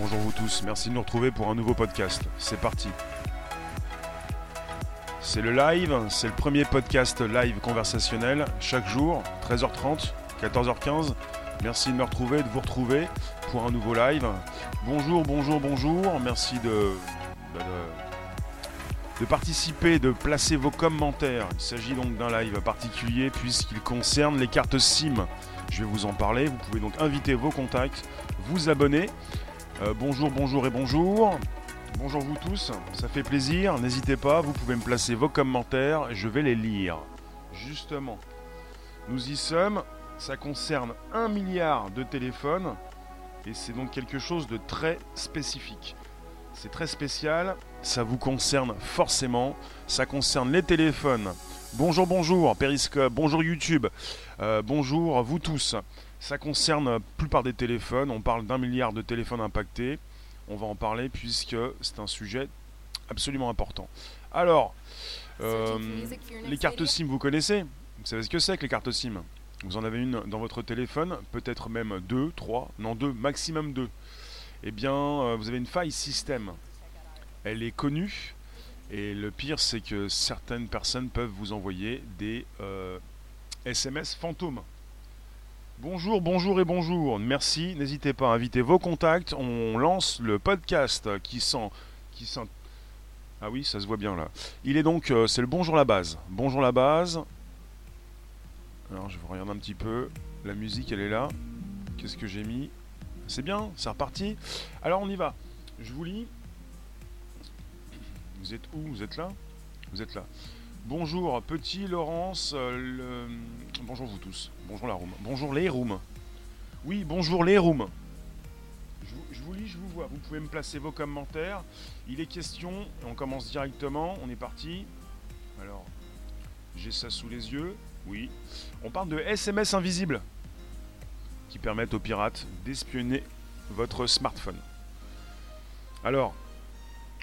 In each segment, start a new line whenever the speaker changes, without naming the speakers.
Bonjour vous tous, merci de nous retrouver pour un nouveau podcast. C'est parti. C'est le live, c'est le premier podcast live conversationnel chaque jour, 13h30, 14h15. Merci de me retrouver, de vous retrouver pour un nouveau live. Bonjour, bonjour, bonjour. Merci de, de, de participer, de placer vos commentaires. Il s'agit donc d'un live particulier puisqu'il concerne les cartes SIM. Je vais vous en parler. Vous pouvez donc inviter vos contacts, vous abonner. Euh, bonjour, bonjour et bonjour. Bonjour vous tous, ça fait plaisir. N'hésitez pas, vous pouvez me placer vos commentaires, je vais les lire. Justement, nous y sommes. Ça concerne un milliard de téléphones et c'est donc quelque chose de très spécifique. C'est très spécial, ça vous concerne forcément. Ça concerne les téléphones. Bonjour, bonjour, Periscope, bonjour YouTube, euh, bonjour vous tous. Ça concerne la plupart des téléphones. On parle d'un milliard de téléphones impactés. On va en parler puisque c'est un sujet absolument important. Alors, euh, les cartes SIM, vous connaissez Vous savez ce que c'est que les cartes SIM? Vous en avez une dans votre téléphone, peut-être même deux, trois, non deux, maximum deux. Eh bien, euh, vous avez une faille système. Elle est connue. Et le pire, c'est que certaines personnes peuvent vous envoyer des SMS euh, fantômes. Bonjour, bonjour et bonjour. Merci. N'hésitez pas à inviter vos contacts. On lance le podcast qui sent. Qui sent... Ah oui, ça se voit bien là. Il est donc. Euh, c'est le bonjour la base. Bonjour la base. Alors, je vous regarde un petit peu. La musique, elle est là. Qu'est-ce que j'ai mis? C'est bien, c'est reparti. Alors, on y va. Je vous lis. Vous êtes où? Vous êtes là? Vous êtes là. Bonjour, petit Laurence. Euh, bonjour vous tous. Bonjour la room. Bonjour les rooms. Oui, bonjour les rooms. Je vous, lis, je vous vois. Vous pouvez me placer vos commentaires. Il est question, on commence directement. On est parti. Alors, j'ai ça sous les yeux. Oui. On parle de SMS invisibles qui permettent aux pirates d'espionner votre smartphone. Alors,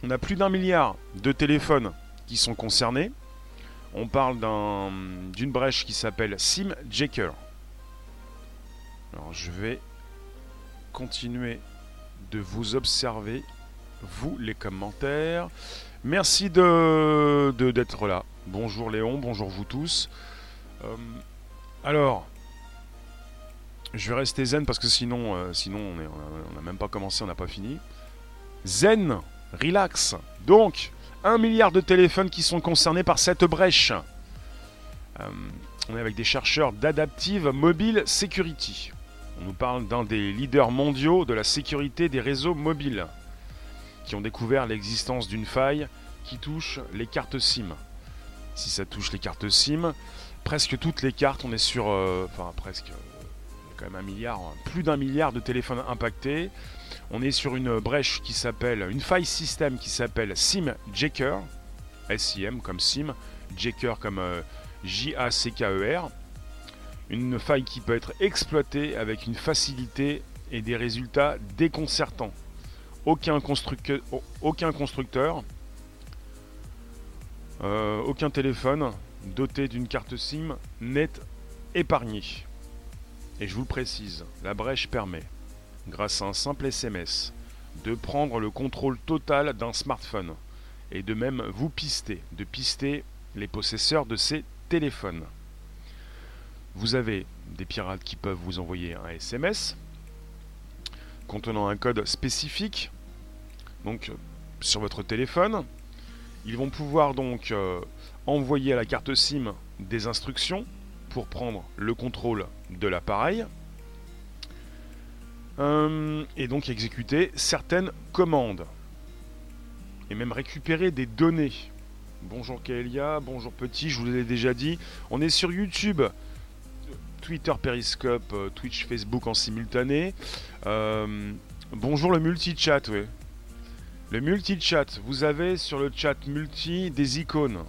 on a plus d'un milliard de téléphones qui sont concernés on parle d'une brèche qui s'appelle SimJacker. Alors je vais continuer de vous observer, vous les commentaires. Merci de d'être là. Bonjour Léon, bonjour vous tous. Euh, alors, je vais rester zen parce que sinon, euh, sinon on n'a même pas commencé, on n'a pas fini. Zen, relax. Donc, 1 milliard de téléphones qui sont concernés par cette brèche. Euh, on est avec des chercheurs d'Adaptive Mobile Security. On nous parle d'un des leaders mondiaux de la sécurité des réseaux mobiles, qui ont découvert l'existence d'une faille qui touche les cartes SIM. Si ça touche les cartes SIM, presque toutes les cartes, on est sur, euh, enfin presque, quand même un milliard, plus d'un milliard de téléphones impactés. On est sur une brèche qui s'appelle, une faille système qui s'appelle SimJacker, S-I-M comme SIM, Jacker comme euh, J-A-C-K-E-R. Une faille qui peut être exploitée avec une facilité et des résultats déconcertants. Aucun, constructeur, aucun euh, aucun téléphone doté d'une carte SIM n'est épargné. Et je vous le précise, la brèche permet grâce à un simple SMS, de prendre le contrôle total d'un smartphone et de même vous pister, de pister les possesseurs de ces téléphones. Vous avez des pirates qui peuvent vous envoyer un SMS contenant un code spécifique donc sur votre téléphone. Ils vont pouvoir donc euh, envoyer à la carte SIM des instructions pour prendre le contrôle de l'appareil euh, et donc exécuter certaines commandes. Et même récupérer des données. Bonjour Kaelia, bonjour Petit, je vous l'ai déjà dit. On est sur YouTube, Twitter, Periscope, euh, Twitch, Facebook en simultané. Euh, bonjour le multi-chat, oui. Le multi-chat, vous avez sur le chat multi des icônes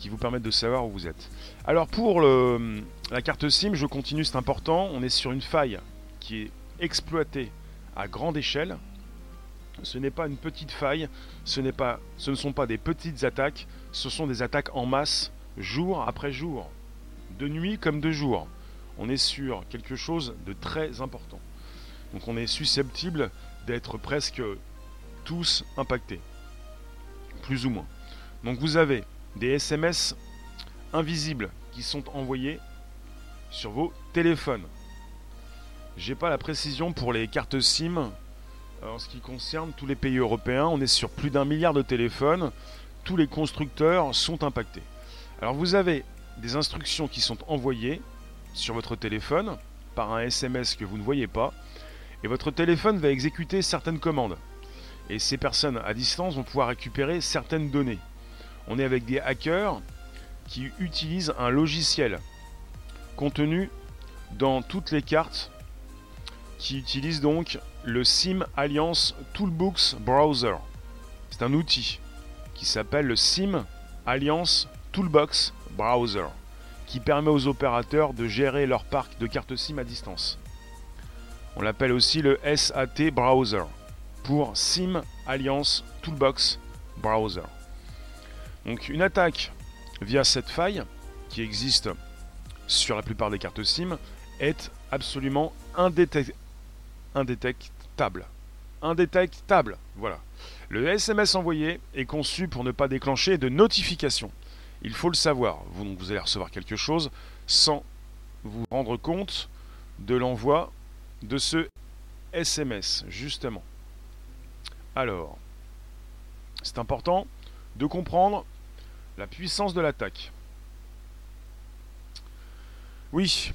qui vous permettent de savoir où vous êtes. Alors pour la carte SIM, je continue, c'est important. On est sur une faille qui est exploité à grande échelle. Ce n'est pas une petite faille, ce, pas, ce ne sont pas des petites attaques, ce sont des attaques en masse, jour après jour, de nuit comme de jour. On est sur quelque chose de très important. Donc on est susceptible d'être presque tous impactés. Plus ou moins. Donc vous avez des SMS invisibles qui sont envoyés sur vos téléphones. J'ai pas la précision pour les cartes SIM en ce qui concerne tous les pays européens. On est sur plus d'un milliard de téléphones. Tous les constructeurs sont impactés. Alors vous avez des instructions qui sont envoyées sur votre téléphone par un SMS que vous ne voyez pas. Et votre téléphone va exécuter certaines commandes. Et ces personnes à distance vont pouvoir récupérer certaines données. On est avec des hackers qui utilisent un logiciel contenu dans toutes les cartes qui utilise donc le SIM Alliance Toolbox Browser. C'est un outil qui s'appelle le SIM Alliance Toolbox Browser qui permet aux opérateurs de gérer leur parc de cartes SIM à distance. On l'appelle aussi le SAT Browser pour SIM Alliance Toolbox Browser. Donc une attaque via cette faille qui existe sur la plupart des cartes SIM est absolument indétectable. Indétectable, voilà. Le SMS envoyé est conçu pour ne pas déclencher de notification. Il faut le savoir. Vous, vous allez recevoir quelque chose sans vous rendre compte de l'envoi de ce SMS, justement. Alors, c'est important de comprendre la puissance de l'attaque. Oui,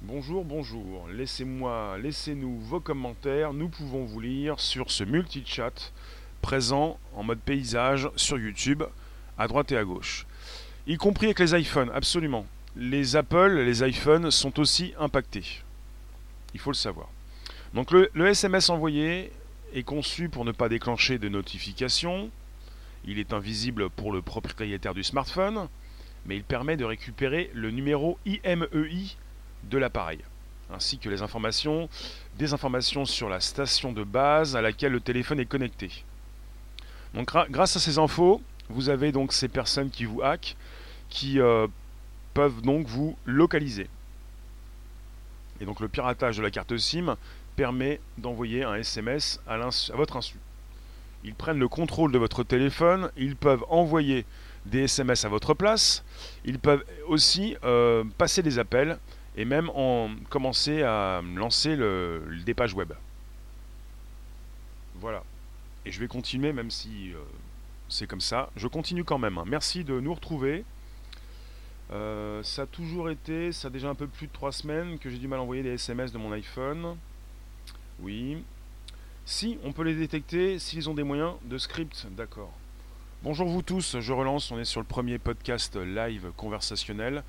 bonjour, bonjour. Laissez-moi, laissez-nous vos commentaires. Nous pouvons vous lire sur ce multi-chat présent en mode paysage sur YouTube, à droite et à gauche. Y compris avec les iPhones, absolument. Les Apple, les iPhones sont aussi impactés. Il faut le savoir. Donc le, SMS envoyé est conçu pour ne pas déclencher de notification. Il est invisible pour le propriétaire du smartphone, mais il permet de récupérer le numéro IMEI e de l'appareil, ainsi que des informations sur la station de base à laquelle le téléphone est connecté. Grâce à ces infos, vous avez donc ces personnes qui vous hackent, qui euh, peuvent donc vous localiser. Et donc le piratage de la carte SIM permet d'envoyer un SMS à, votre insu. Ils prennent le contrôle de votre téléphone, ils peuvent envoyer des SMS à votre place, ils peuvent aussi euh, passer des appels et même en commencer à lancer le, des pages web. Voilà. Et je vais continuer même si euh, c'est comme ça. Je continue quand même. Hein. Merci de nous retrouver. Euh, ça a toujours été, ça a déjà un peu plus de 3 semaines que j'ai du mal à envoyer des SMS de mon iPhone. Oui. Si, on peut les détecter s'ils ont des moyens de script, d'accord. Bonjour vous tous, je relance, on est sur le premier podcast live conversationnel.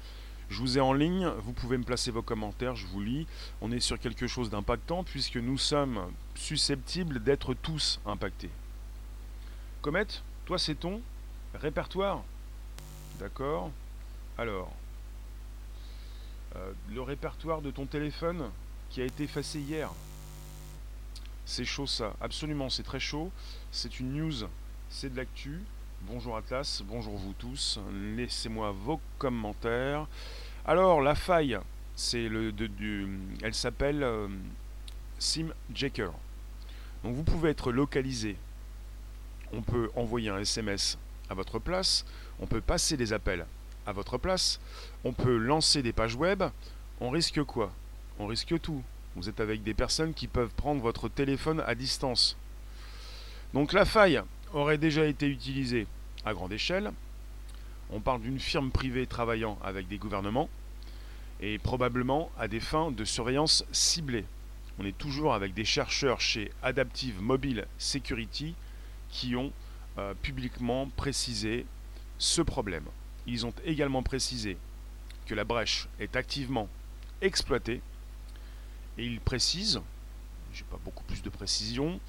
Je vous ai en ligne, vous pouvez me placer vos commentaires, je vous lis. On est sur quelque chose d'impactant puisque nous sommes susceptibles d'être tous impactés. Comet, toi c'est ton répertoire? D'accord. Alors, euh, le répertoire de ton téléphone qui a été effacé hier. C'est chaud ça, absolument, c'est très chaud. C'est une news, c'est de l'actu. Bonjour Atlas, bonjour vous tous. Laissez-moi vos commentaires. Alors la faille, c'est le du, elle s'appelle euh, SimJacker. Donc vous pouvez être localisé. On peut envoyer un SMS à votre place. On peut passer des appels à votre place. On peut lancer des pages web. On risque quoi? On risque tout. Vous êtes avec des personnes qui peuvent prendre votre téléphone à distance. Donc la faille aurait déjà été utilisée à grande échelle. On parle d'une firme privée travaillant avec des gouvernements et probablement à des fins de surveillance ciblée. On est toujours avec des chercheurs chez Adaptive Mobile Security qui ont euh, publiquement précisé ce problème. Ils ont également précisé que la brèche est activement exploitée et il précise, j'ai pas beaucoup plus de précision,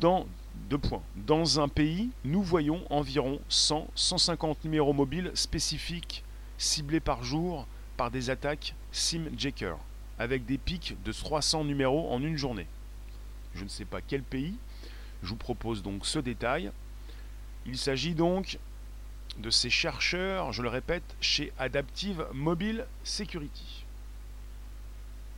dans deux points. Dans un pays, nous voyons environ 100-150 numéros mobiles spécifiques ciblés par jour par des attaques SimJacker, avec des pics de 300 numéros en une journée. Je ne sais pas quel pays. Je vous propose donc ce détail. Il s'agit donc de ces chercheurs, je le répète, chez Adaptive Mobile Security.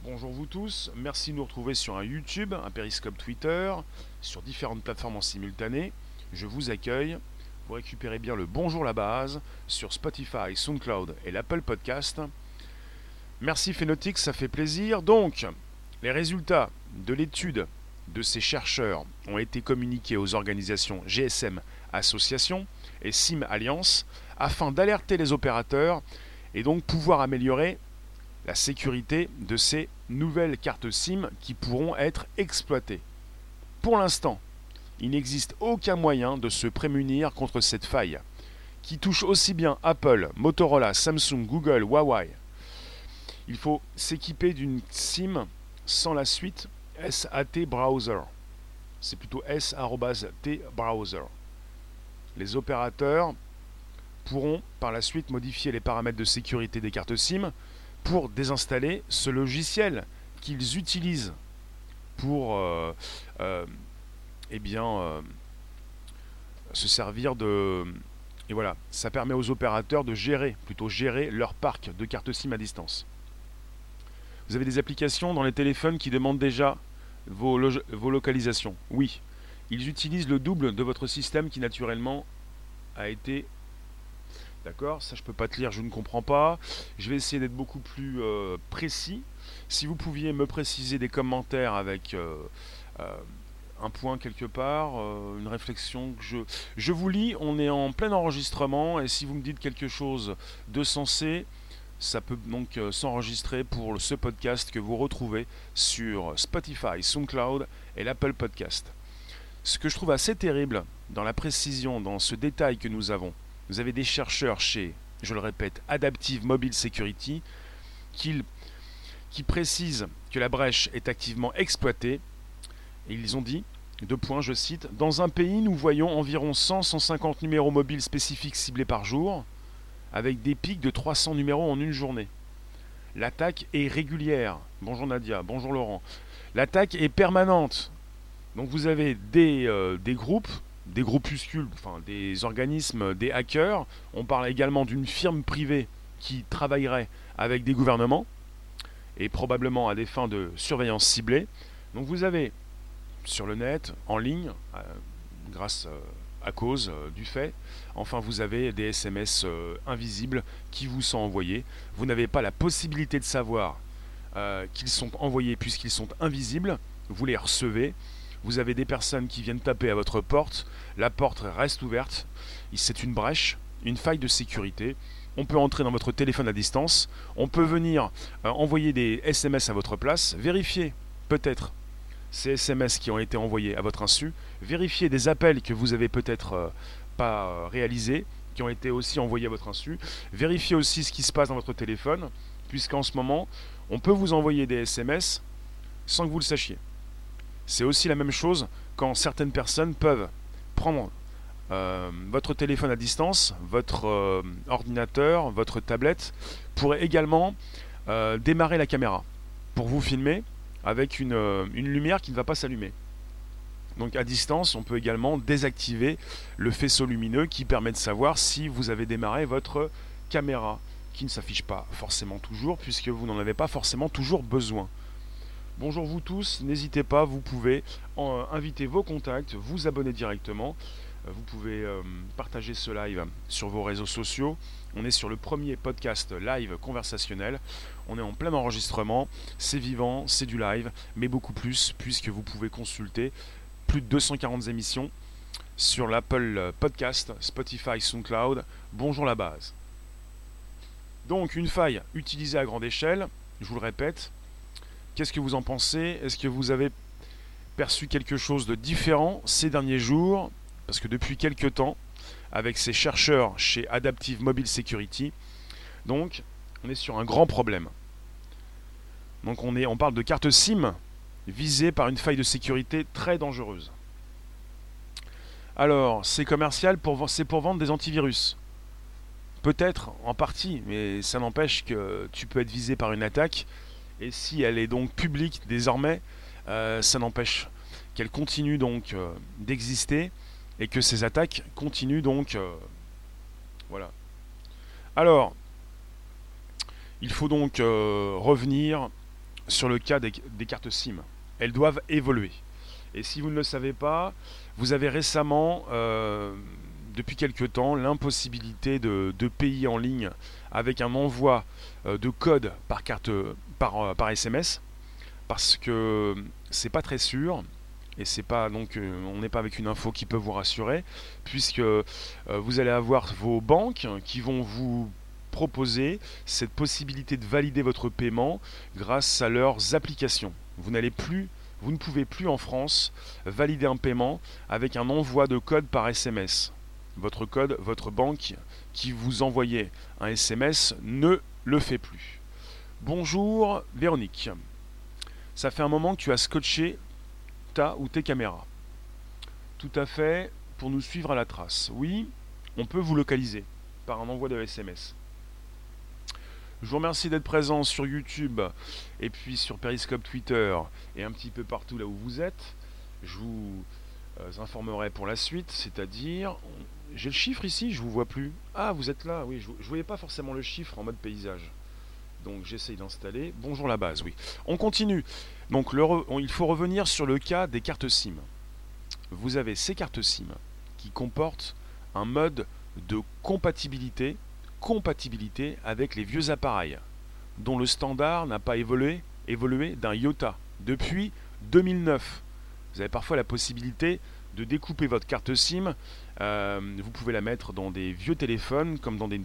Bonjour vous tous, merci de nous retrouver sur un YouTube, un Periscope Twitter, sur différentes plateformes en simultané. Je vous accueille. Vous récupérez bien le Bonjour la base sur Spotify, SoundCloud et l'Apple Podcast. Merci Phenotix, ça fait plaisir. Donc, les résultats de l'étude de ces chercheurs ont été communiqués aux organisations GSM Association et SIM Alliance afin d'alerter les opérateurs et donc pouvoir améliorer la sécurité de ces nouvelles cartes SIM qui pourront être exploitées. Pour l'instant, il n'existe aucun moyen de se prémunir contre cette faille, qui touche aussi bien Apple, Motorola, Samsung, Google, Huawei. Il faut s'équiper d'une SIM sans la suite SAT Browser. C'est plutôt S-T Browser. Les opérateurs pourront par la suite modifier les paramètres de sécurité des cartes SIM pour désinstaller ce logiciel qu'ils utilisent pour euh, euh, eh bien, euh, se servir de... Et voilà, ça permet aux opérateurs de gérer, plutôt gérer leur parc de cartes SIM à distance. Vous avez des applications dans les téléphones qui demandent déjà vos, vos localisations. Oui, ils utilisent le double de votre système qui naturellement a été D'accord Ça, je peux pas te lire, je ne comprends pas. Je vais essayer d'être beaucoup plus euh, précis. Si vous pouviez me préciser des commentaires avec euh, euh, un point quelque part, une réflexion que je... Je vous lis, on est en plein enregistrement, et si vous me dites quelque chose de sensé, ça peut donc s'enregistrer pour ce podcast que vous retrouvez sur Spotify, SoundCloud et l'Apple Podcast. Ce que je trouve assez terrible dans la précision, dans ce détail que nous avons, vous avez des chercheurs chez, je le répète, Adaptive Mobile Security, qui, qui précisent que la brèche est activement exploitée. Et ils ont dit, deux points, je cite, Dans un pays, nous voyons environ 100-150 numéros mobiles spécifiques ciblés par jour, avec des pics de 300 numéros en une journée. L'attaque est régulière. Bonjour Nadia, bonjour Laurent. L'attaque est permanente. Donc vous avez des, euh, des groupes des groupuscules, des organismes, des hackers. On parle également d'une firme privée qui travaillerait avec des gouvernements et probablement à des fins de surveillance ciblée. Donc vous avez sur le net, en ligne, euh, grâce euh, à cause euh, du fait, enfin vous avez des SMS invisibles qui vous sont envoyés. Vous n'avez pas la possibilité de savoir qu'ils sont envoyés puisqu'ils sont invisibles. Vous les recevez vous avez des personnes qui viennent taper à votre porte, la porte reste ouverte, c'est une brèche, une faille de sécurité. On peut entrer dans votre téléphone à distance, on peut venir euh, envoyer des SMS à votre place, vérifier peut-être ces SMS qui ont été envoyés à votre insu, vérifier des appels que vous avez peut-être euh, pas euh, réalisés, qui ont été aussi envoyés à votre insu, vérifier aussi ce qui se passe dans votre téléphone, puisqu'en ce moment, on peut vous envoyer des SMS sans que vous le sachiez. C'est aussi la même chose quand certaines personnes peuvent prendre euh, votre téléphone à distance, votre euh, ordinateur, votre tablette, pour également euh, démarrer la caméra, pour vous filmer avec une, une lumière qui ne va pas s'allumer. Donc à distance, on peut également désactiver le faisceau lumineux qui permet de savoir si vous avez démarré votre caméra, qui ne s'affiche pas forcément toujours, puisque vous n'en avez pas forcément toujours besoin. Bonjour vous tous, n'hésitez pas, vous pouvez euh, inviter vos contacts, vous abonner directement, euh, vous pouvez euh, partager ce live sur vos réseaux sociaux. On est sur le premier podcast live conversationnel, on est en plein enregistrement, c'est vivant, c'est du live, mais beaucoup plus puisque vous pouvez consulter plus de 240 émissions sur l'Apple Podcast, Spotify, SoundCloud. Bonjour la base. Donc une faille utilisée à grande échelle, je vous le répète, Qu'est-ce que vous en pensez? Est-ce que vous avez perçu quelque chose de différent ces derniers jours? Parce que depuis quelques temps, avec ces chercheurs chez Adaptive Mobile Security, donc on est sur un grand problème. Donc on, parle de cartes SIM visées par une faille de sécurité très dangereuse. Alors, c'est commercial, c'est pour vendre des antivirus. Peut-être, en partie, mais ça n'empêche que tu peux être visé par une attaque et si elle est donc publique désormais, euh, ça n'empêche qu'elle continue donc euh, d'exister et que ces attaques continuent donc. Euh, voilà. Alors, il faut donc revenir sur le cas des, cartes SIM. Elles doivent évoluer. Et si vous ne le savez pas, vous avez récemment, depuis quelque temps, l'impossibilité de, payer en ligne avec un envoi de code par carte par, SMS parce que c'est pas très sûr et c'est pas donc on n'est pas avec une info qui peut vous rassurer puisque vous allez avoir vos banques qui vont vous proposer cette possibilité de valider votre paiement grâce à leurs applications. Vous n'allez plus vous ne pouvez plus en France valider un paiement avec un envoi de code par SMS. Votre code, votre banque qui vous envoyait un SMS ne le fait plus. Bonjour Véronique. Ça fait un moment que tu as scotché ta ou tes caméras. Tout à fait, pour nous suivre à la trace. Oui, on peut vous localiser par un envoi de SMS. Je vous remercie d'être présent sur YouTube et puis sur Periscope Twitter et un petit peu partout là où vous êtes. Je vous euh, informerai pour la suite, c'est-à-dire, j'ai le chiffre ici, je vous vois plus. Ah, vous êtes là, oui, je, ne voyais pas forcément le chiffre en mode paysage. Donc j'essaye d'installer. Bonjour la base, oui. On continue. Donc il faut revenir sur le cas des cartes SIM. Vous avez ces cartes SIM qui comportent un mode de compatibilité avec les vieux appareils, dont le standard n'a pas évolué, évolué d'un iota depuis 2009. Vous avez parfois la possibilité de découper votre carte SIM. Euh, vous pouvez la mettre dans des vieux téléphones comme dans des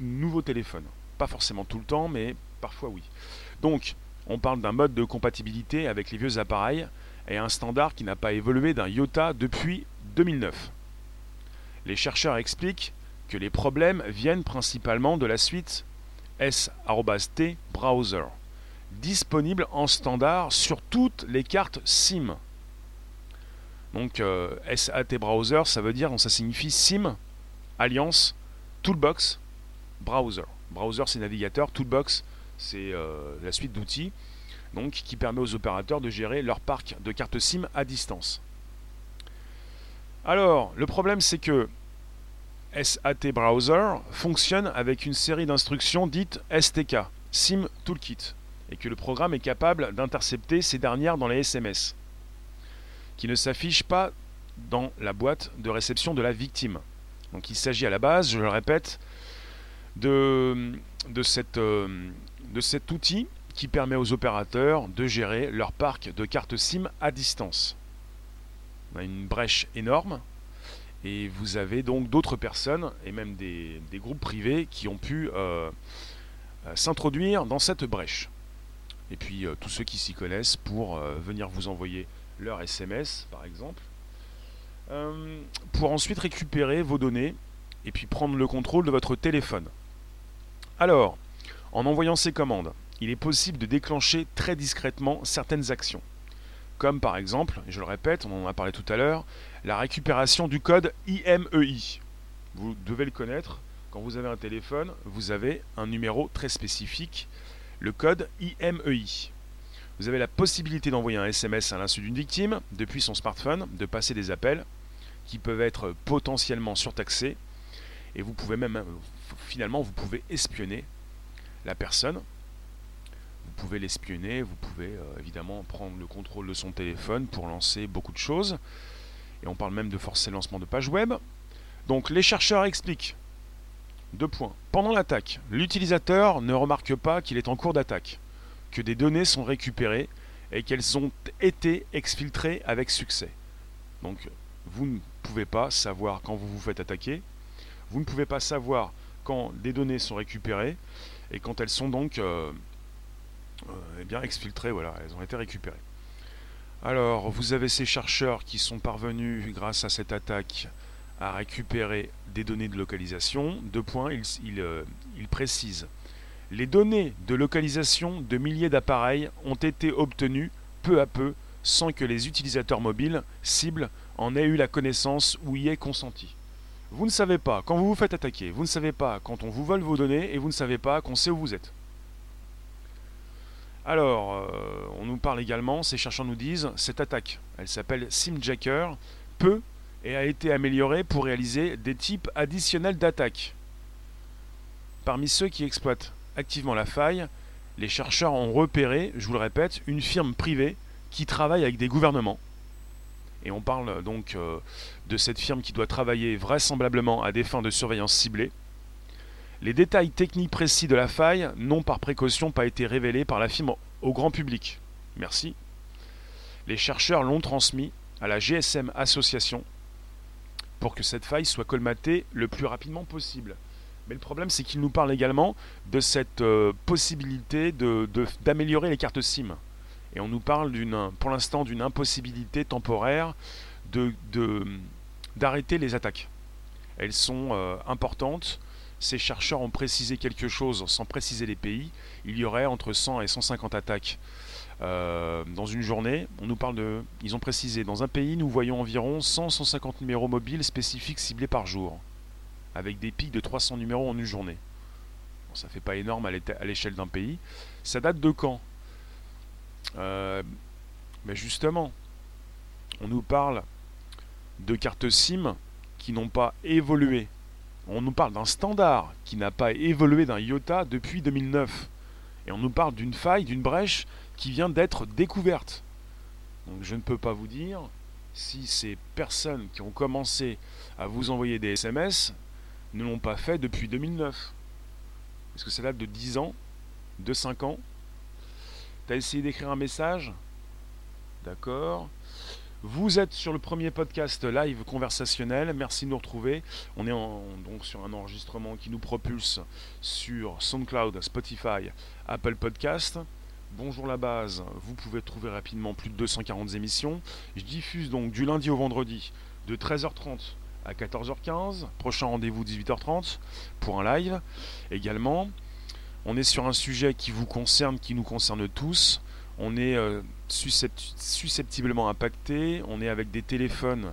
nouveaux téléphones. Pas forcément tout le temps, mais parfois oui. Donc, on parle d'un mode de compatibilité avec les vieux appareils et un standard qui n'a pas évolué d'un iota depuis 2009. Les chercheurs expliquent que les problèmes viennent principalement de la suite S-T Browser, disponible en standard sur toutes les cartes SIM. Donc euh, SAT Browser, ça veut dire, ça signifie SIM, Alliance, Toolbox, Browser. Browser c'est navigateur, Toolbox c'est euh, la suite d'outils donc, qui permet aux opérateurs de gérer leur parc de cartes SIM à distance. Alors, le problème c'est que SAT Browser fonctionne avec une série d'instructions dites STK, SIM Toolkit, et que le programme est capable d'intercepter ces dernières dans les SMS, qui ne s'affichent pas dans la boîte de réception de la victime. Donc il s'agit à la base, je le répète, euh, de cet outil qui permet aux opérateurs de gérer leur parc de cartes SIM à distance. On a une brèche énorme et vous avez donc d'autres personnes, et même des, groupes privés, qui ont pu euh, euh, s'introduire dans cette brèche. Et puis tous ceux qui s'y connaissent pour venir vous envoyer leur SMS, par exemple, pour ensuite récupérer vos données et puis prendre le contrôle de votre téléphone. Alors, en envoyant ces commandes, il est possible de déclencher très discrètement certaines actions comme par exemple, je le répète, on en a parlé tout à l'heure, la récupération du code IMEI. E vous devez le connaître, quand vous avez un téléphone, vous avez un numéro très spécifique, le code IMEI. E vous avez la possibilité d'envoyer un SMS à l'insu d'une victime depuis son smartphone, de passer des appels qui peuvent être potentiellement surtaxés, et vous pouvez même, finalement, vous pouvez espionner la personne vous pouvez l'espionner, vous pouvez euh, évidemment prendre le contrôle de son téléphone pour lancer beaucoup de choses. Et on parle même de forcer le lancement de pages web. Donc les chercheurs expliquent. Deux points. Pendant l'attaque, l'utilisateur ne remarque pas qu'il est en cours d'attaque, que des données sont récupérées et qu'elles ont été exfiltrées avec succès. Donc vous ne pouvez pas savoir quand vous vous faites attaquer, vous ne pouvez pas savoir quand des données sont récupérées et quand elles sont donc euh, euh, eh bien exfiltrées, voilà, elles ont été récupérées. Alors, vous avez ces chercheurs qui sont parvenus, grâce à cette attaque, à récupérer des données de localisation. Deux points, ils, euh, précisent. Les données de localisation de milliers d'appareils ont été obtenues peu à peu sans que les utilisateurs mobiles cibles en aient eu la connaissance ou y aient consenti. Vous ne savez pas quand vous vous faites attaquer, vous ne savez pas quand on vous vole vos données et vous ne savez pas qu'on sait où vous êtes. Alors, euh, on nous parle également, ces chercheurs nous disent, cette attaque, elle s'appelle SimJacker, peut et a été améliorée pour réaliser des types additionnels d'attaques. Parmi ceux qui exploitent activement la faille, les chercheurs ont repéré, je vous le répète, une firme privée qui travaille avec des gouvernements. Et on parle donc euh, de cette firme qui doit travailler vraisemblablement à des fins de surveillance ciblée. Les détails techniques précis de la faille n'ont par précaution pas été révélés par la firme au grand public. Merci. Les chercheurs l'ont transmis à la GSM Association pour que cette faille soit colmatée le plus rapidement possible. Mais le problème, c'est qu'il nous parle également de cette euh, possibilité d'améliorer les cartes SIM. Et on nous parle pour l'instant d'une impossibilité temporaire d'arrêter les attaques. Elles sont euh, importantes. Ces chercheurs ont précisé quelque chose sans préciser les pays. Il y aurait entre 100 et 150 attaques euh, dans une journée. On nous parle de. Ils ont précisé dans un pays, nous voyons environ 100-150 numéros mobiles spécifiques ciblés par jour avec des pics de 300 numéros en une journée. Bon, ça fait pas énorme à l'échelle d'un pays. Ça date de quand? Euh, Mais justement, on nous parle de cartes SIM qui n'ont pas évolué. On nous parle d'un standard qui n'a pas évolué d'un iota depuis 2009. Et on nous parle d'une faille, d'une brèche qui vient d'être découverte. Donc je ne peux pas vous dire si ces personnes qui ont commencé à vous envoyer des SMS ne l'ont pas fait depuis 2009. Est-ce que ça date de 10 ans De 5 ans Tu as essayé d'écrire un message? D'accord. Vous êtes sur le premier podcast live conversationnel. Merci de nous retrouver. On est donc sur un enregistrement qui nous propulse sur SoundCloud, Spotify, Apple Podcast. Bonjour la base, vous pouvez trouver rapidement plus de 240 émissions. Je diffuse donc du lundi au vendredi de 13h30 à 14h15. Prochain rendez-vous 18h30 pour un live également. On est sur un sujet qui vous concerne, qui nous concerne tous. On est euh, susceptiblement impacté. On est avec des téléphones,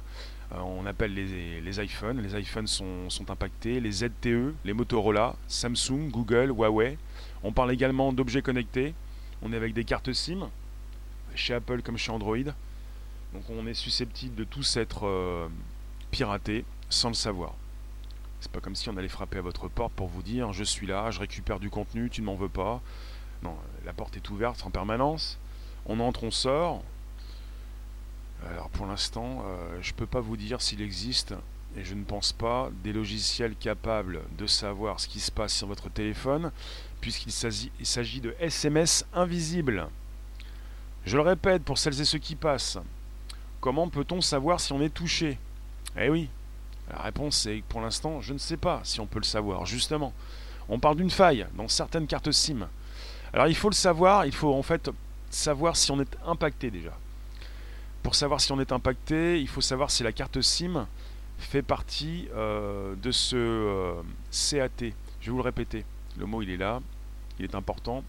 euh, on appelle les, iPhones. Les iPhones sont, sont, impactés. Les ZTE, les Motorola, Samsung, Google, Huawei. On parle également d'objets connectés. On est avec des cartes SIM, chez Apple comme chez Android. Donc on est susceptible de tous être euh, pirater sans le savoir. C'est pas comme si on allait frapper à votre porte pour vous dire je suis là, je récupère du contenu, tu ne m'en veux pas. Non, la porte est ouverte en permanence. On entre, on sort. Alors pour l'instant, euh, je ne peux pas vous dire s'il existe, et je ne pense pas, des logiciels capables de savoir ce qui se passe sur votre téléphone, puisqu'il s'agit de SMS invisibles. Je le répète pour celles et ceux qui passent. Comment peut-on savoir si on est touché? Eh oui. La réponse est pour l'instant, je ne sais pas si on peut le savoir, justement. On parle d'une faille dans certaines cartes SIM. Alors il faut le savoir, il faut en fait savoir si on est impacté déjà. Pour savoir si on est impacté, il faut savoir si la carte SIM fait partie euh, de ce euh, CAT. Je vais vous le répéter. Le mot il est là, il est important.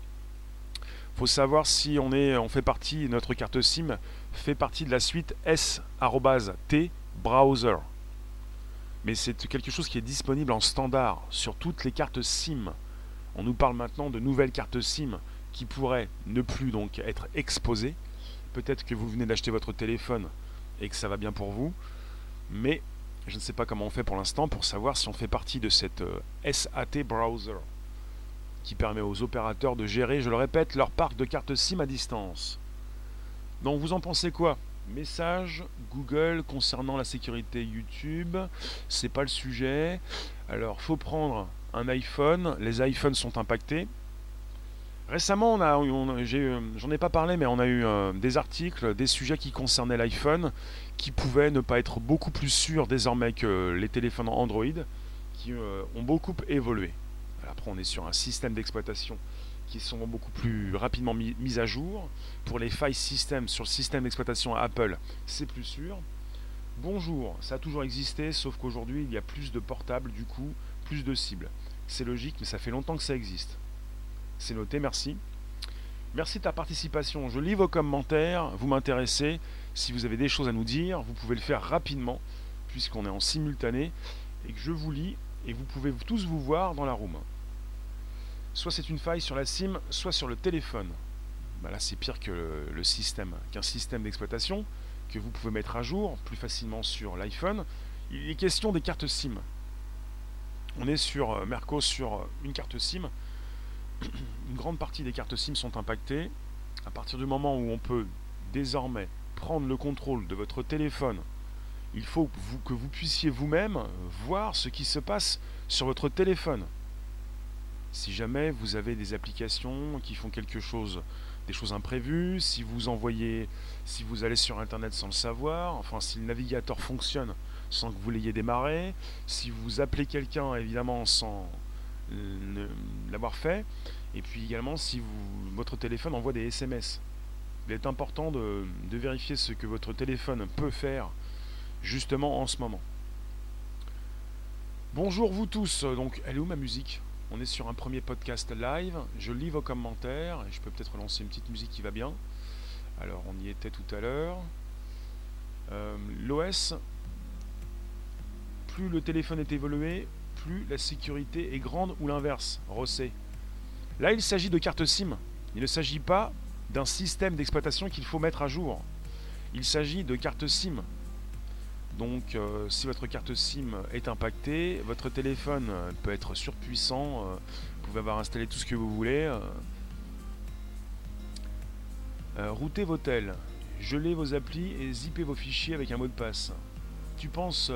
Il faut savoir si on, est, on fait partie, notre carte SIM fait partie de la suite S-T browser. Mais c'est quelque chose qui est disponible en standard sur toutes les cartes SIM. On nous parle maintenant de nouvelles cartes SIM qui pourraient ne plus donc être exposées. Peut-être que vous venez d'acheter votre téléphone et que ça va bien pour vous, mais je ne sais pas comment on fait pour l'instant pour savoir si on fait partie de cette euh, SAT browser qui permet aux opérateurs de gérer, je le répète, leur parc de cartes SIM à distance. Donc vous en pensez quoi? Message Google concernant la sécurité YouTube, c'est pas le sujet. Alors, faut prendre un iPhone. Les iPhones sont impactés. Récemment, on a, euh, j'en ai, pas parlé, mais on a eu euh, des articles, des sujets qui concernaient l'iPhone, qui pouvaient ne pas être beaucoup plus sûrs désormais que les téléphones Android, qui euh, ont beaucoup évolué. Après, on est sur un système d'exploitation qui sont beaucoup plus rapidement mis, mises à jour. Pour les failles système sur le système d'exploitation Apple, c'est plus sûr. Bonjour, ça a toujours existé, sauf qu'aujourd'hui il y a plus de portables, du coup, plus de cibles. C'est logique, mais ça fait longtemps que ça existe. C'est noté, merci. Merci de ta participation. Je lis vos commentaires, vous m'intéressez. Si vous avez des choses à nous dire, vous pouvez le faire rapidement, puisqu'on est en simultané, et que je vous lis, et vous pouvez tous vous voir dans la room. Soit c'est une faille sur la SIM, soit sur le téléphone. Bah là, c'est pire que le système, qu'un système d'exploitation que vous pouvez mettre à jour plus facilement sur l'iPhone. Il est question des cartes SIM. On est sur euh, Merco sur euh, une carte SIM. une grande partie des cartes SIM sont impactées. À partir du moment où on peut désormais prendre le contrôle de votre téléphone, il faut que vous, que vous puissiez vous-même voir ce qui se passe sur votre téléphone. Si jamais vous avez des applications qui font quelque chose, des choses imprévues, si vous envoyez, si vous allez sur Internet sans le savoir, enfin si le navigateur fonctionne sans que vous l'ayez démarré, si vous appelez quelqu'un évidemment sans l'avoir fait, et puis également si vous, votre téléphone envoie des SMS. Il est important de, de vérifier ce que votre téléphone peut faire justement en ce moment. Bonjour vous tous, donc elle est où ma musique? On est sur un premier podcast live, je lis vos commentaires, et je peux peut-être lancer une petite musique qui va bien. Alors on y était tout à l'heure. Euh, L'OS, plus le téléphone est évolué, plus la sécurité est grande ou l'inverse, Rossé. Là il s'agit de carte SIM, il ne s'agit pas d'un système d'exploitation qu'il faut mettre à jour. Il s'agit de carte SIM, donc euh, si votre carte SIM est impactée, votre téléphone peut être surpuissant, euh, vous pouvez avoir installé tout ce que vous voulez. Euh, routez vos tels, gelez vos applis et zippez vos fichiers avec un mot de passe. Tu penses,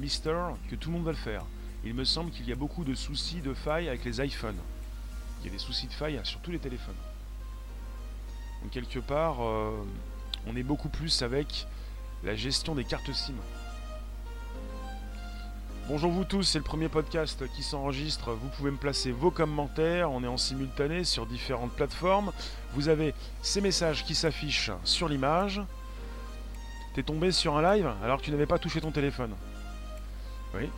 Mister, que tout le monde va le faire Il me semble qu'il y a beaucoup de soucis de failles avec les iPhones. Il y a des soucis de failles sur tous les téléphones. Donc quelque part, on est beaucoup plus avec la gestion des cartes SIM. Bonjour vous tous, c'est le premier podcast qui s'enregistre. Vous pouvez me placer vos commentaires, on est en simultané sur différentes plateformes. Vous avez ces messages qui s'affichent sur l'image. T'es tombé sur un live alors que tu n'avais pas touché ton téléphone. Oui.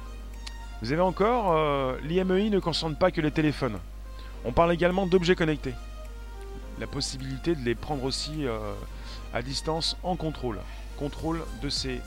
Vous avez encore, euh, l'IMEI ne concerne pas que les téléphones. On parle également d'objets connectés. La possibilité de les prendre aussi euh, à distance en contrôle. Contrôle de ces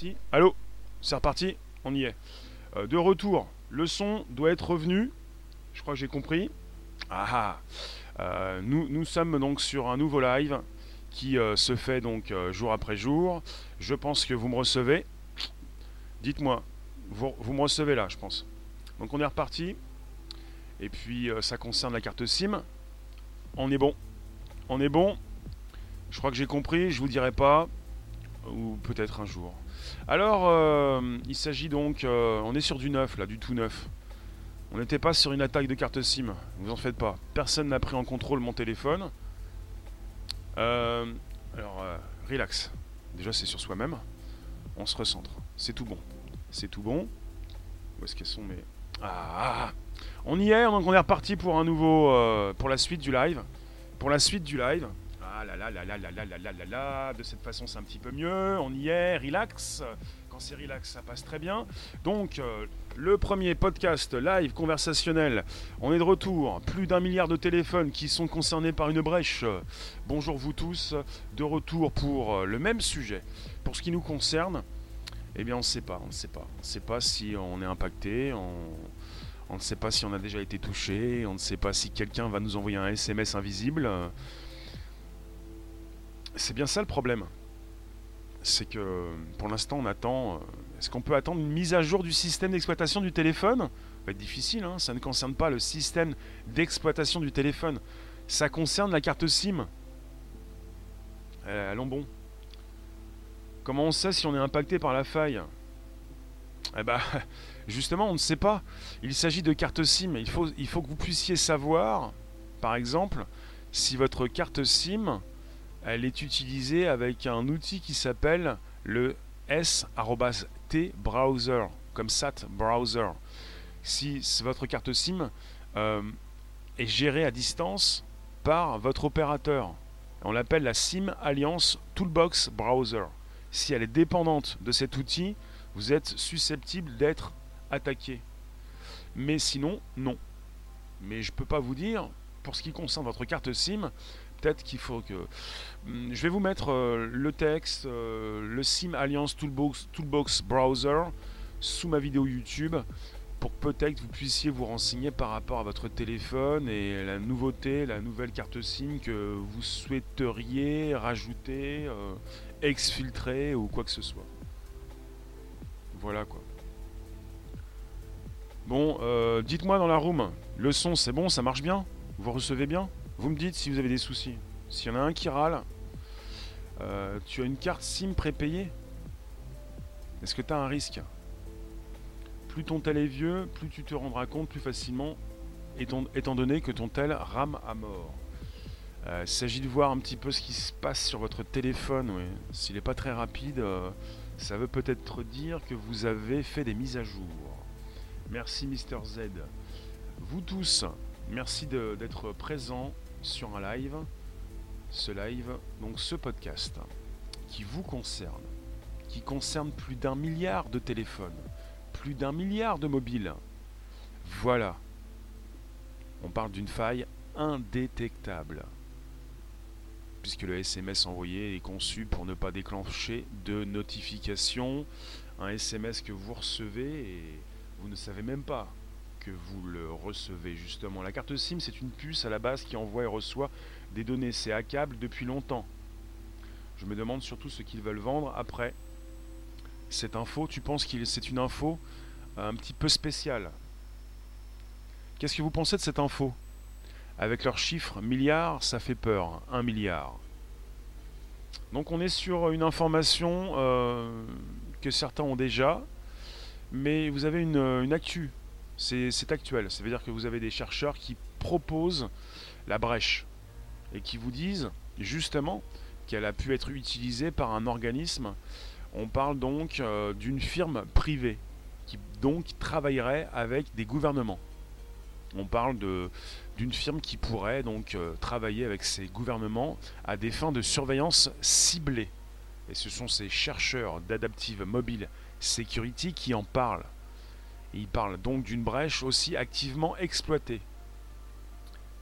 ici. Allô C'est reparti On y est. Euh, de retour. Le son doit être revenu. Je crois que j'ai compris. Ah, ah. Euh, nous, sommes donc sur un nouveau live qui euh, se fait donc jour après jour. Je pense que vous me recevez. Dites-moi, vous, vous, me recevez là, je pense. Donc on est reparti. Et puis ça concerne la carte SIM. On est bon. On est bon. Je crois que j'ai compris, je vous dirai pas. Ou peut-être un jour. Alors, euh, il s'agit donc... Euh, on est sur du neuf, là, du tout neuf. On n'était pas sur une attaque de carte SIM. Vous en faites pas. Personne n'a pris en contrôle mon téléphone. Euh, alors, relax. Déjà, c'est sur soi-même. On se recentre. C'est tout bon. C'est tout bon. Où est-ce qu'elles sont mes... Ah On y est, donc on est reparti pour un nouveau... pour la suite du live. Pour la suite du live. De cette façon c'est un petit peu mieux, on y est, relax. Quand c'est relax, ça passe très bien. Donc, le premier podcast live conversationnel, on est de retour. Plus d'un milliard de téléphones qui sont concernés par une brèche. Bonjour vous tous, de retour pour le même sujet. Pour ce qui nous concerne, eh bien on ne sait pas, on ne sait pas. On ne sait pas si on est impacté, on ne sait pas si on a déjà été touché, on ne sait pas si quelqu'un va nous envoyer un SMS invisible c'est bien ça le problème. C'est que pour l'instant on attend. Euh, est-ce qu'on peut attendre une mise à jour du système d'exploitation du téléphone? Ça va être difficile, hein ça ne concerne pas le système d'exploitation du téléphone. Ça concerne la carte SIM. Euh, allons bon. Comment on sait si on est impacté par la faille? Eh ben, justement, on ne sait pas. Il s'agit de carte SIM. Il il faut que vous puissiez savoir, par exemple, si votre carte SIM elle est utilisée avec un outil qui s'appelle le S-T browser, comme SAT browser. Si votre carte SIM euh, est gérée à distance par votre opérateur, on l'appelle la SIM Alliance Toolbox Browser. Si elle est dépendante de cet outil, vous êtes susceptible d'être attaqué. Mais sinon, non. Mais je ne peux pas vous dire, pour ce qui concerne votre carte SIM, peut-être qu'il faut que... Hmm, je vais vous mettre euh, le texte, euh, le SIM Alliance Toolbox, Toolbox Browser sous ma vidéo YouTube pour que peut-être vous puissiez vous renseigner par rapport à votre téléphone et la nouveauté, la nouvelle carte SIM que vous souhaiteriez rajouter, euh, exfiltrer ou quoi que ce soit. Voilà quoi. Bon, dites-moi dans la room, le son c'est bon, ça marche bien? Vous recevez bien? Vous me dites si vous avez des soucis. S'il y en a un qui râle, euh, tu as une carte SIM prépayée Est-ce que tu as un risque? Plus ton tel est vieux, plus tu te rendras compte plus facilement, étant, donné que ton tel rame à mort. Euh, il s'agit de voir un petit peu ce qui se passe sur votre téléphone. S'il n'est pas très rapide, euh, ça veut peut-être dire que vous avez fait des mises à jour. Merci Mister Z. Vous tous, merci d'être présents sur un live, ce live, donc ce podcast, qui vous concerne, qui concerne plus d'un milliard de téléphones, plus d'un milliard de mobiles. Voilà. On parle d'une faille indétectable, puisque le SMS envoyé est conçu pour ne pas déclencher de notification, un SMS que vous recevez et vous ne savez même pas que vous le recevez justement. La carte SIM, c'est une puce à la base qui envoie et reçoit des données. C'est à câble depuis longtemps. Je me demande surtout ce qu'ils veulent vendre après. Cette info, tu penses que c'est une info un petit peu spéciale. Qu'est-ce que vous pensez de cette info? Avec leurs chiffres, milliards, ça fait peur. Un milliard. Donc on est sur une information euh, que certains ont déjà, mais vous avez une, une actu c'est actuel. Ça veut dire que vous avez des chercheurs qui proposent la brèche et qui vous disent justement qu'elle a pu être utilisée par un organisme. On parle donc euh, d'une firme privée qui donc travaillerait avec des gouvernements. On parle d'une firme qui pourrait donc euh, travailler avec ces gouvernements à des fins de surveillance ciblée. Et ce sont ces chercheurs d'Adaptive Mobile Security qui en parlent il parle donc d'une brèche aussi activement exploitée.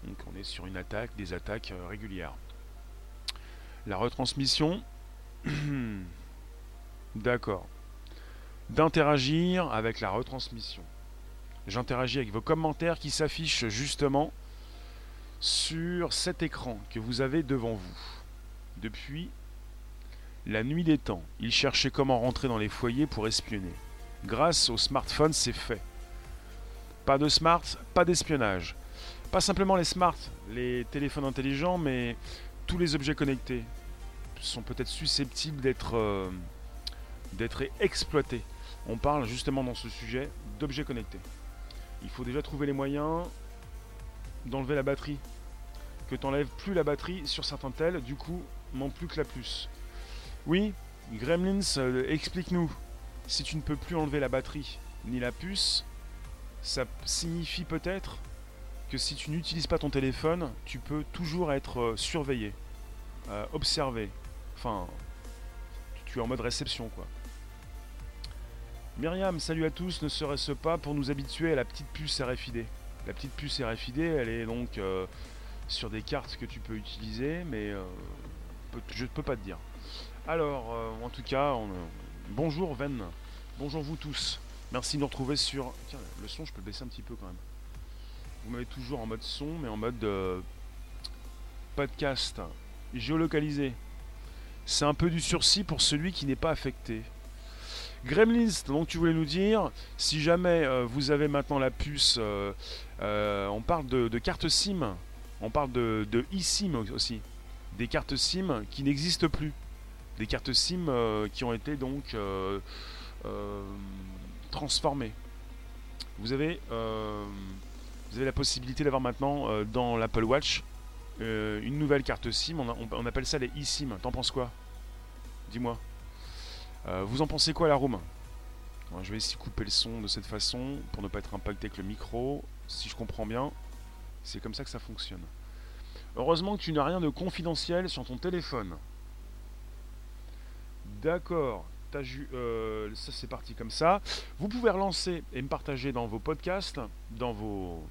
Donc on est sur une attaque, des attaques euh, régulières. La retransmission. D'accord. d'interagir avec la retransmission. J'interagis avec vos commentaires qui s'affichent justement sur cet écran que vous avez devant vous. Depuis la nuit des temps, il cherchait comment rentrer dans les foyers pour espionner. Grâce au smartphone, c'est fait. Pas de smart, pas d'espionnage. Pas simplement les smarts, les téléphones intelligents, mais tous les objets connectés sont peut-être susceptibles d'être euh, d'être exploités. On parle justement dans ce sujet d'objets connectés. Il faut déjà trouver les moyens d'enlever la batterie. Que tu n'enlèves plus la batterie sur certains tels, du coup, non plus que la puce. Oui, Gremlins, euh, explique-nous. Si tu ne peux plus enlever la batterie ni la puce, ça signifie peut-être que si tu n'utilises pas ton téléphone, tu peux toujours être euh, surveillé, euh, observé. Enfin, tu es en mode réception, quoi. Myriam, salut à tous, ne serait-ce pas pour nous habituer à la petite puce RFID La petite puce RFID, elle est donc sur des cartes que tu peux utiliser, mais je ne peux pas te dire. Alors, euh, en tout cas, euh, bonjour Ven, bonjour vous tous. Merci de nous retrouver sur... Tiens, le son, je peux le baisser un petit peu quand même. Vous m'avez toujours en mode son, mais en mode euh, podcast géolocalisé. C'est un peu du sursis pour celui qui n'est pas affecté. Gremlins, donc tu voulais nous dire, si jamais vous avez maintenant la puce, on parle de, carte SIM, on parle de, de eSIM aussi, des cartes SIM qui n'existent plus des cartes SIM euh, qui ont été donc euh, euh, transformées. Vous avez, la possibilité d'avoir maintenant dans l'Apple Watch une nouvelle carte SIM. On, appelle ça les eSIM. T'en penses quoi? Dis-moi. vous en pensez quoi la room? Je vais de couper le son de cette façon pour ne pas être impacté avec le micro. Si je comprends bien, c'est comme ça que ça fonctionne. Heureusement que tu n'as rien de confidentiel sur ton téléphone. D'accord. Euh, ça c'est parti comme ça. Vous pouvez relancer et me partager dans vos podcasts, dans vos...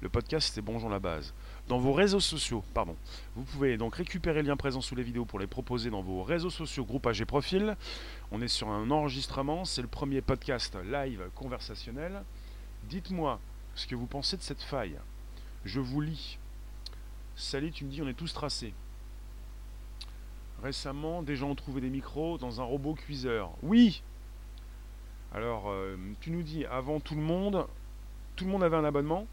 Le podcast c'est Bonjour la base. Dans vos réseaux sociaux, pardon. Vous pouvez donc récupérer le lien présent sous les vidéos pour les proposer dans vos réseaux sociaux, groupage et profil. On est sur un enregistrement, c'est le premier podcast live conversationnel. Dites-moi ce que vous pensez de cette faille. Je vous lis. Salut, tu me dis on est tous tracés. Récemment, des gens ont trouvé des micros dans un robot cuiseur. Oui Alors, euh, tu nous dis, avant tout le monde, tout le monde avait un abonnement.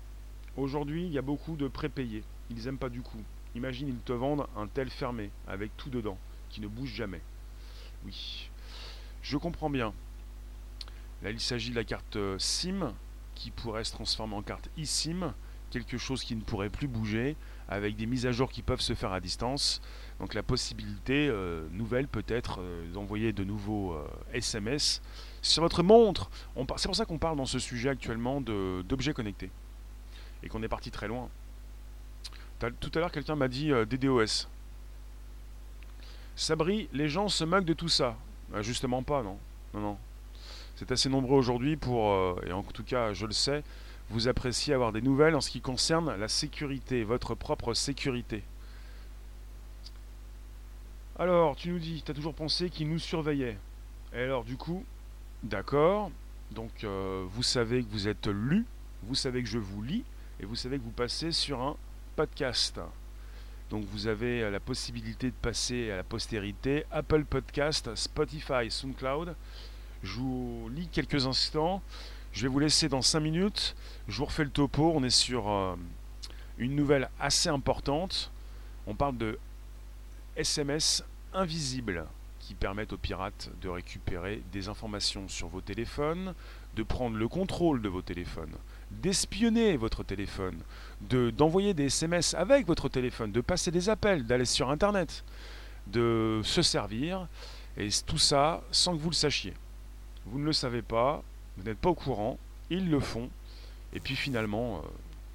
Aujourd'hui, il y a beaucoup de prépayés. Ils n'aiment pas du coup. Imagine, ils te vendent un tel fermé, avec tout dedans, qui ne bouge jamais. Oui. Je comprends bien. Là, il s'agit de la carte euh, SIM, qui pourrait se transformer en carte eSIM, quelque chose qui ne pourrait plus bouger, avec des mises à jour qui peuvent se faire à distance. Donc la possibilité euh, nouvelle peut-être euh, d'envoyer de nouveaux SMS euh, sur votre montre. C'est pour ça qu'on parle dans ce sujet actuellement d'objets connectés. Et qu'on est parti très loin. Tout à l'heure quelqu'un m'a dit DDoS. Sabri, les gens se moquent de tout ça. Bah, justement pas. Non, non. C'est assez nombreux aujourd'hui pour, et en tout cas je le sais, vous appréciez avoir des nouvelles en ce qui concerne la sécurité, votre propre sécurité. Alors, tu nous dis, tu as toujours pensé qu'il nous surveillait. Et alors, du coup, d'accord, donc euh, vous savez que vous êtes lu, vous savez que je vous lis, et vous savez que vous passez sur un podcast. Donc vous avez la possibilité de passer à la postérité Apple Podcast, Spotify, SoundCloud. Je vous lis quelques instants. Je vais vous laisser dans 5 minutes. Je vous refais le topo. On est sur euh, une nouvelle assez importante. On parle de SMS invisibles qui permettent aux pirates de récupérer des informations sur vos téléphones, de prendre le contrôle de vos téléphones, d'espionner votre téléphone, de, d'envoyer des SMS avec votre téléphone, de passer des appels, d'aller sur Internet, de se servir, et tout ça sans que vous le sachiez. Vous ne le savez pas, vous n'êtes pas au courant, ils le font, et puis finalement, euh,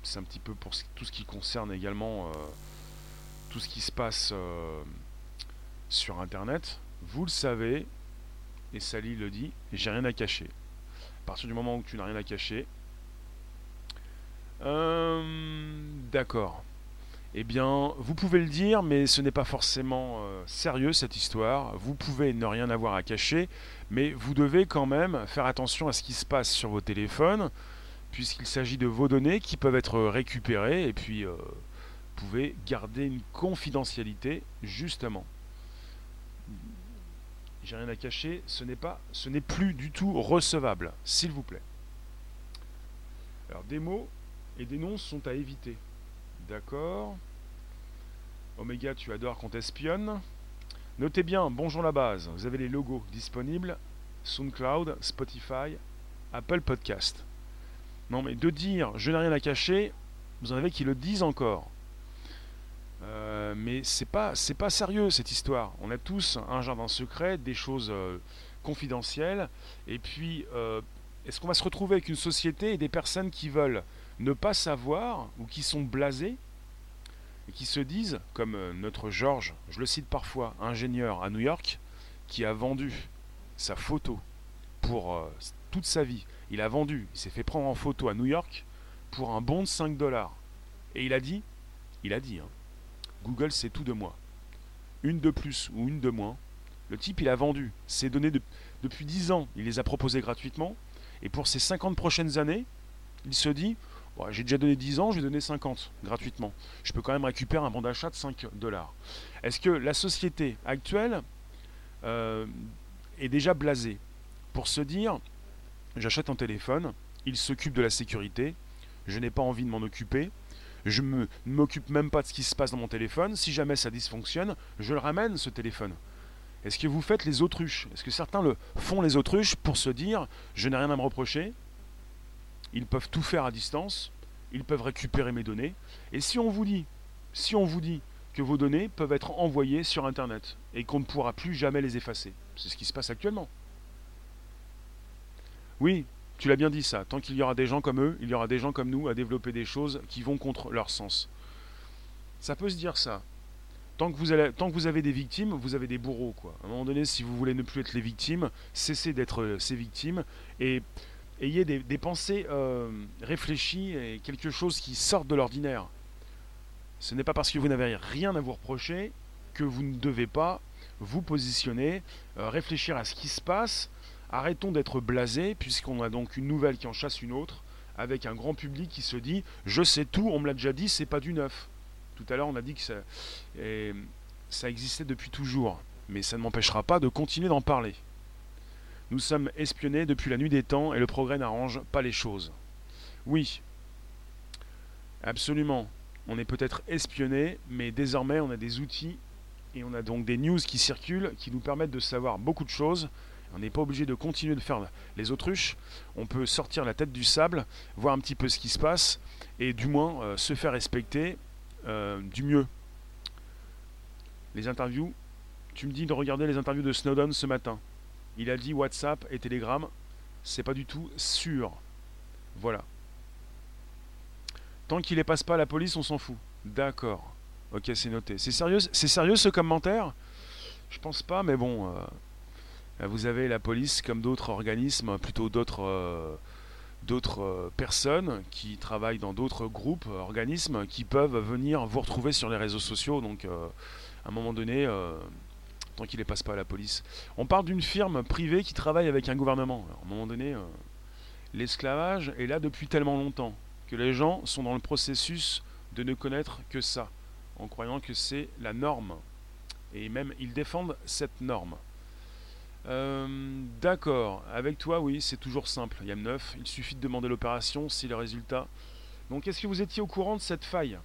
c'est un petit peu pour tout ce qui concerne également euh, tout ce qui se passe euh, sur Internet. Vous le savez, et Sally le dit, j'ai rien à cacher. À partir du moment où tu n'as rien à cacher, d'accord. eh bien, vous pouvez le dire, mais ce n'est pas forcément euh, sérieux cette histoire. Vous pouvez ne rien avoir à cacher, mais vous devez quand même faire attention à ce qui se passe sur vos téléphones, puisqu'il s'agit de vos données qui peuvent être récupérées, et puis euh, vous pouvez garder une confidentialité, justement. J'ai rien à cacher, ce n'est pas, ce n'est plus du tout recevable, s'il vous plaît. Alors des mots et des noms sont à éviter. D'accord. Omega, tu adores qu'on t'espionne. Notez bien, bonjour la base, vous avez les logos disponibles. SoundCloud, Spotify, Apple Podcast. Non mais de dire je n'ai rien à cacher, vous en avez qui le disent encore. Euh, mais c'est pas c'est pas sérieux cette histoire. On a tous un jardin secret, des choses euh, confidentielles. Et puis, euh, est-ce qu'on va se retrouver avec une société et des personnes qui veulent ne pas savoir ou qui sont blasés et qui se disent, comme notre Georges, je le cite parfois, ingénieur à New York, qui a vendu sa photo pour toute sa vie. Il a vendu, il s'est fait prendre en photo à New York pour un bon de 5 dollars. Et il a dit, il a dit, hein, Google sait tout de moi. Une de plus ou une de moins. Le type, il a vendu ses données depuis 10 ans. Il les a proposées gratuitement. Et pour ces 50 prochaines années, il se dit, j'ai déjà donné 10 ans, je vais donner 50 gratuitement. Je peux quand même récupérer un bon d'achat de 5 dollars. Est-ce que la société actuelle euh, est déjà blasée pour se dire j'achète un téléphone, il s'occupe de la sécurité, je n'ai pas envie de m'en occuper, je ne m'occupe même pas de ce qui se passe dans mon téléphone, si jamais ça dysfonctionne, je le ramène ce téléphone. Est-ce que vous faites les autruches? Est-ce que certains le font les autruches pour se dire je n'ai rien à me reprocher, ils peuvent tout faire à distance, ils peuvent récupérer mes données. Et si on vous dit, si on vous dit que vos données peuvent être envoyées sur Internet et qu'on ne pourra plus jamais les effacer, c'est ce qui se passe actuellement. Oui, tu l'as bien dit ça. Tant qu'il y aura des gens comme eux, il y aura des gens comme nous à développer des choses qui vont contre leur sens. Ça peut se dire ça. Tant que, vous avez des victimes, vous avez des bourreaux. Quoi. À un moment donné, si vous voulez ne plus être les victimes, cessez d'être euh, ces victimes et ayez des, pensées euh, réfléchies et quelque chose qui sorte de l'ordinaire. Ce n'est pas parce que vous n'avez rien à vous reprocher que vous ne devez pas vous positionner, euh, réfléchir à ce qui se passe. Arrêtons d'être blasés, puisqu'on a donc une nouvelle qui en chasse une autre, avec un grand public qui se dit Je sais tout, on me l'a déjà dit, c'est pas du neuf. Tout à l'heure, on a dit que ça, ça existait depuis toujours, mais ça ne m'empêchera pas de continuer d'en parler. Nous sommes espionnés depuis la nuit des temps et le progrès n'arrange pas les choses. Oui, absolument. On est peut-être espionnés, mais désormais on a des outils et on a donc des news qui circulent qui nous permettent de savoir beaucoup de choses. On n'est pas obligé de continuer de faire les autruches. On peut sortir la tête du sable, voir un petit peu ce qui se passe et du moins euh, se faire respecter euh, du mieux. Les interviews. Tu me dis de regarder les interviews de Snowden ce matin. Il a dit WhatsApp et Telegram, c'est pas du tout sûr. Voilà. Tant qu'il les passe pas à la police, on s'en fout. D'accord. Ok, c'est noté. C'est sérieux, sérieux ce commentaire? Je pense pas, mais bon. Euh, vous avez la police comme d'autres organismes, plutôt d'autres euh, euh, personnes qui travaillent dans d'autres groupes, organismes, qui peuvent venir vous retrouver sur les réseaux sociaux. Donc, à un moment donné, tant qu'il ne passe pas à la police. On parle d'une firme privée qui travaille avec un gouvernement. à un moment donné, euh, l'esclavage est là depuis tellement longtemps que les gens sont dans le processus de ne connaître que ça, en croyant que c'est la norme. Et même, ils défendent cette norme. Euh, d'accord, avec toi, oui, c'est toujours simple. YAM 9, il suffit de demander l'opération si le résultat. Donc, est-ce que vous étiez au courant de cette faille?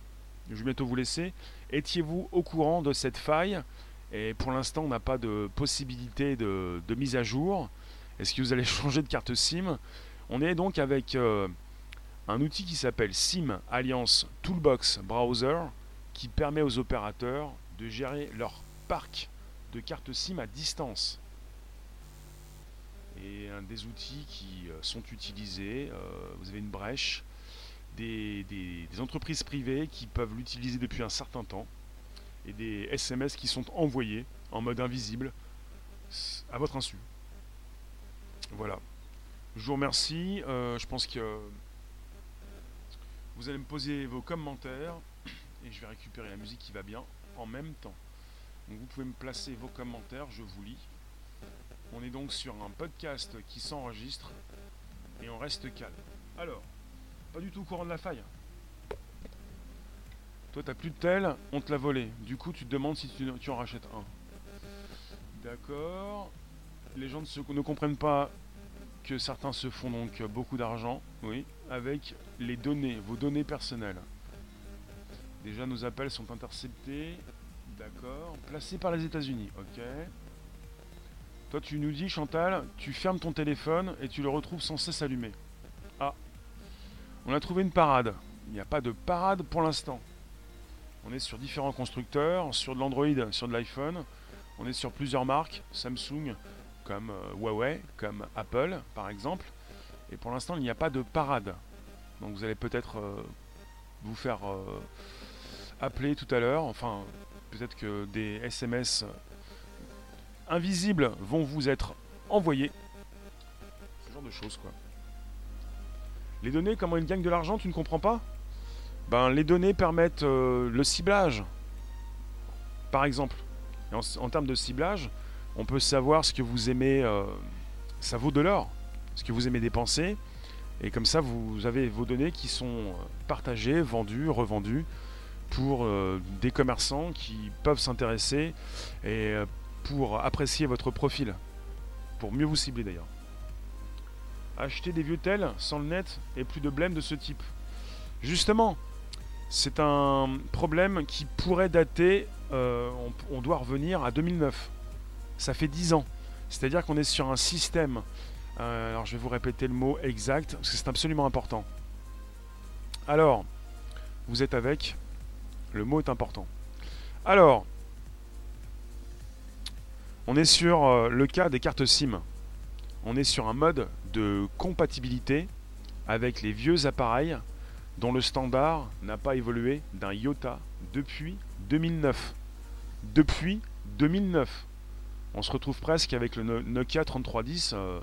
Je vais bientôt vous laisser. Étiez-vous au courant de cette faille? Et pour l'instant, on n'a pas de possibilité de, mise à jour. Est-ce que vous allez changer de carte SIM? On est donc avec euh, un outil qui s'appelle SIM Alliance Toolbox Browser qui permet aux opérateurs de gérer leur parc de cartes SIM à distance. Et un des outils qui euh, sont utilisés, euh, vous avez une brèche, des entreprises privées qui peuvent l'utiliser depuis un certain temps et des SMS qui sont envoyés en mode invisible à votre insu. Voilà. Je vous remercie. Euh, je pense que vous allez me poser vos commentaires et je vais récupérer la musique qui va bien en même temps. Vous pouvez me placer vos commentaires, je vous lis. On est donc sur un podcast qui s'enregistre et on reste calme. Alors, pas du tout au courant de la faille. Toi, t'as plus de tel, on te l'a volé. Du coup, tu te demandes si tu, en rachètes un. D'accord. Les gens ne, ne comprennent pas que certains se font donc beaucoup d'argent, oui, avec les données, vos données personnelles. Déjà, nos appels sont interceptés. D'accord. Placés par les États-Unis. Ok. Toi, tu nous dis, Chantal, tu fermes ton téléphone et tu le retrouves sans cesse allumé. Ah. On a trouvé une parade. Il n'y a pas de parade pour l'instant. On est sur différents constructeurs, sur de l'Android, sur de l'iPhone. On est sur plusieurs marques, Samsung, comme euh, Huawei, comme Apple, par exemple. Et pour l'instant, il n'y a pas de parade. Donc vous allez peut-être euh, vous faire euh, appeler tout à l'heure. Enfin, peut-être que des SMS invisibles vont vous être envoyés. Ce genre de choses, quoi. Les données, comment ils gagnent de l'argent, tu ne comprends pas? Ben, Les données permettent euh, le ciblage. Par exemple, en, termes de ciblage, on peut savoir ce que vous aimez, euh, ça vaut de l'or, ce que vous aimez dépenser. Et comme ça, vous avez vos données qui sont euh, partagées, vendues, revendues pour des commerçants qui peuvent s'intéresser et pour apprécier votre profil, pour mieux vous cibler d'ailleurs. Acheter des vieux tels sans le net et plus de blême de ce type. Justement, c'est un problème qui pourrait dater, euh, on, doit revenir à 2009. Ça fait 10 ans. C'est-à-dire qu'on est sur un système, euh, alors je vais vous répéter le mot exact, parce que c'est absolument important. Alors, vous êtes avec, le mot est important. Alors, on est sur euh, le cas des cartes SIM. On est sur un mode de compatibilité avec les vieux appareils dont le standard n'a pas évolué d'un iota depuis 2009. Depuis 2009. On se retrouve presque avec le Nokia 3310 euh,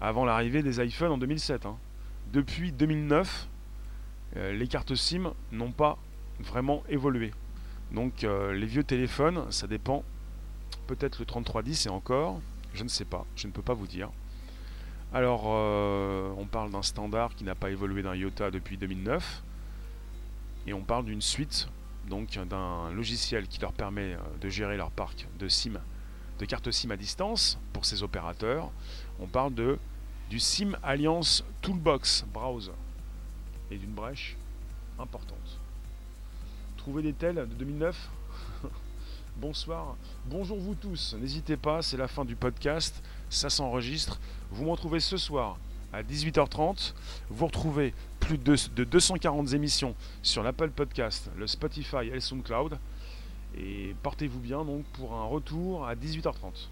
avant l'arrivée des iPhones en 2007. Hein. Depuis 2009, euh, les cartes SIM n'ont pas vraiment évolué. Donc les vieux téléphones, ça dépend peut-être le 3310 et encore, je ne sais pas, je ne peux pas vous dire. Alors, euh, on parle d'un standard qui n'a pas évolué d'un iota depuis 2009, et on parle d'une suite, donc d'un logiciel qui leur permet euh, de gérer leur parc de SIM, de cartes SIM à distance pour ces opérateurs. On parle de du SIM Alliance Toolbox Browse et d'une brèche importante. Trouver des tels de 2009 bonsoir, bonjour vous tous, n'hésitez pas, c'est la fin du podcast, ça s'enregistre, vous me retrouvez ce soir à 18h30, vous retrouvez plus de, 240 émissions sur l'Apple Podcast, le Spotify et le SoundCloud, et portez-vous bien donc pour un retour à 18h30.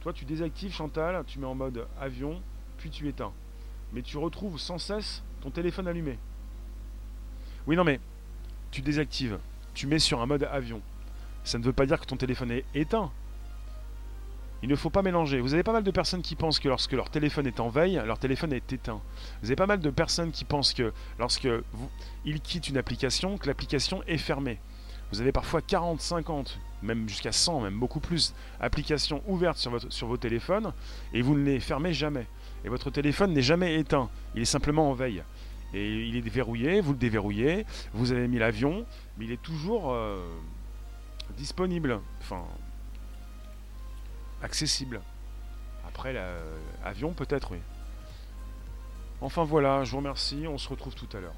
Toi tu désactives Chantal, tu mets en mode avion, puis tu éteins. Mais tu retrouves sans cesse ton téléphone allumé. Oui non mais tu désactives, tu mets sur un mode avion ça ne veut pas dire que ton téléphone est éteint. Il ne faut pas mélanger. Vous avez pas mal de personnes qui pensent que lorsque leur téléphone est en veille, leur téléphone est éteint. Vous avez pas mal de personnes qui pensent que lorsque vous, quittent une application, que l'application est fermée. Vous avez parfois 40, 50, même jusqu'à 100, même beaucoup plus, applications ouvertes sur, votre, sur vos téléphones et vous ne les fermez jamais. Et votre téléphone n'est jamais éteint, il est simplement en veille. Et il est déverrouillé, vous le déverrouillez, vous avez mis l'avion, mais il est toujours euh, disponible, enfin accessible. Après, l'avion peut-être, oui. Enfin voilà, je vous remercie, on se retrouve tout à l'heure.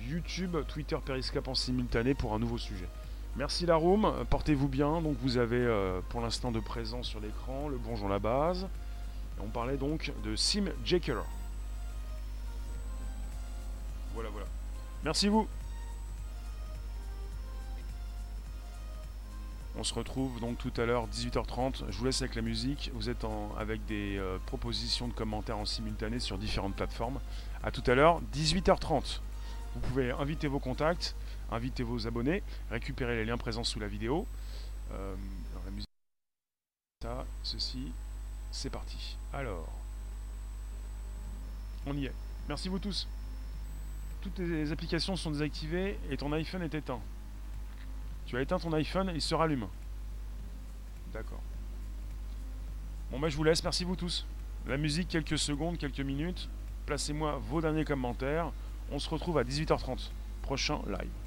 YouTube, Twitter, Periscope en simultané pour un nouveau sujet. Merci la room, portez-vous bien. Donc vous avez euh, pour l'instant de présent sur l'écran le bonjour la base. on parlait donc de Sim Jacker. Voilà, voilà. Merci vous. On se retrouve donc tout à l'heure 18h30. Je vous laisse avec la musique. Vous êtes en, avec des euh, propositions de commentaires en simultané sur différentes plateformes. A tout à l'heure 18h30. Vous pouvez inviter vos contacts, inviter vos abonnés, récupérer les liens présents sous la vidéo. Euh, la musique, ça, ceci, c'est parti. Alors, on y est. Merci vous tous. Toutes les applications sont désactivées et ton iPhone est éteint. Tu as éteint ton iPhone, il se rallume. D'accord. Bon bah je vous laisse, merci vous tous. La musique, quelques secondes, quelques minutes. Placez-moi vos derniers commentaires. On se retrouve à 18h30. Prochain live.